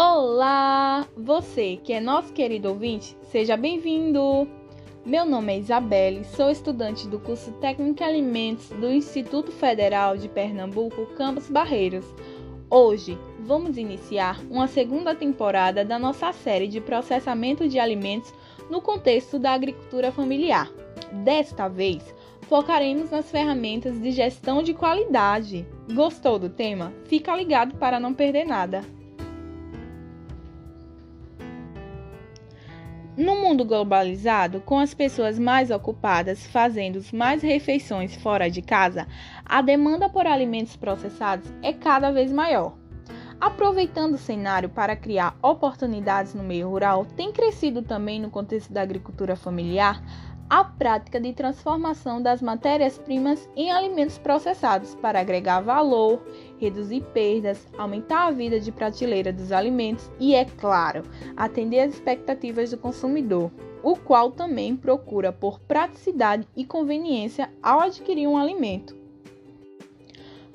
Olá! Você que é nosso querido ouvinte, seja bem-vindo! Meu nome é Isabelle, sou estudante do curso Técnico em Alimentos do Instituto Federal de Pernambuco, Campus Barreiros. Hoje vamos iniciar uma segunda temporada da nossa série de processamento de alimentos no contexto da agricultura familiar. Desta vez, focaremos nas ferramentas de gestão de qualidade. Gostou do tema? Fica ligado para não perder nada. No mundo globalizado, com as pessoas mais ocupadas fazendo mais refeições fora de casa, a demanda por alimentos processados é cada vez maior. Aproveitando o cenário para criar oportunidades no meio rural, tem crescido também no contexto da agricultura familiar a prática de transformação das matérias-primas em alimentos processados para agregar valor, reduzir perdas, aumentar a vida de prateleira dos alimentos e, é claro, atender às expectativas do consumidor, o qual também procura por praticidade e conveniência ao adquirir um alimento.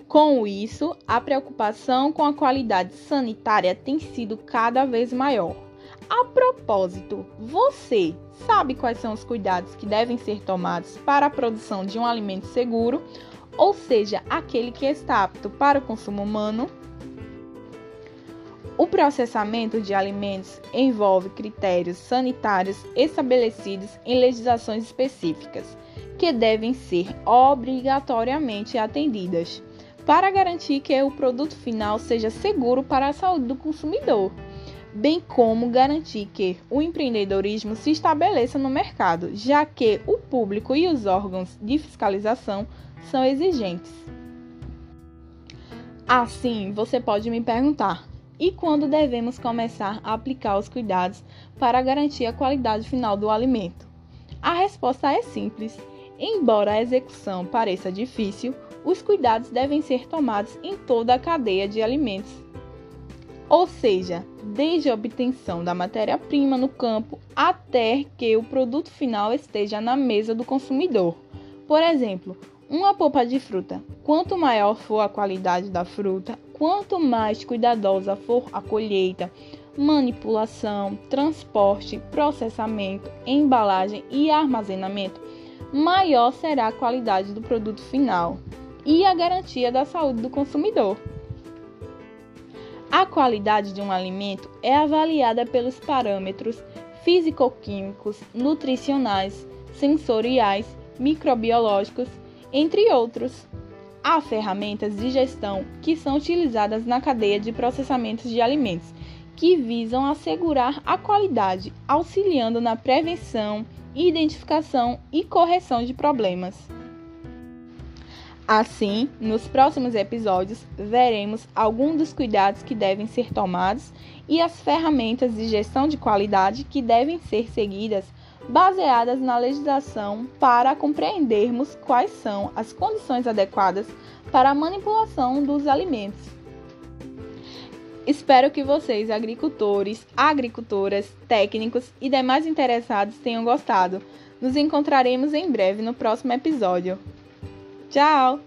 Com isso, a preocupação com a qualidade sanitária tem sido cada vez maior. A propósito, você sabe quais são os cuidados que devem ser tomados para a produção de um alimento seguro, ou seja, aquele que está apto para o consumo humano? O processamento de alimentos envolve critérios sanitários estabelecidos em legislações específicas, que devem ser obrigatoriamente atendidas, para garantir que o produto final seja seguro para a saúde do consumidor bem como garantir que o empreendedorismo se estabeleça no mercado, já que o público e os órgãos de fiscalização são exigentes. Assim, você pode me perguntar: e quando devemos começar a aplicar os cuidados para garantir a qualidade final do alimento? A resposta é simples. Embora a execução pareça difícil, os cuidados devem ser tomados em toda a cadeia de alimentos ou seja, desde a obtenção da matéria-prima no campo até que o produto final esteja na mesa do consumidor. Por exemplo, uma polpa de fruta. Quanto maior for a qualidade da fruta, quanto mais cuidadosa for a colheita, manipulação, transporte, processamento, embalagem e armazenamento, maior será a qualidade do produto final e a garantia da saúde do consumidor. A qualidade de um alimento é avaliada pelos parâmetros físico-químicos, nutricionais, sensoriais, microbiológicos, entre outros. Há ferramentas de gestão que são utilizadas na cadeia de processamento de alimentos, que visam assegurar a qualidade, auxiliando na prevenção, identificação e correção de problemas. Assim, nos próximos episódios, veremos alguns dos cuidados que devem ser tomados e as ferramentas de gestão de qualidade que devem ser seguidas, baseadas na legislação, para compreendermos quais são as condições adequadas para a manipulação dos alimentos. Espero que vocês, agricultores, agricultoras, técnicos e demais interessados tenham gostado. Nos encontraremos em breve no próximo episódio. Tchau!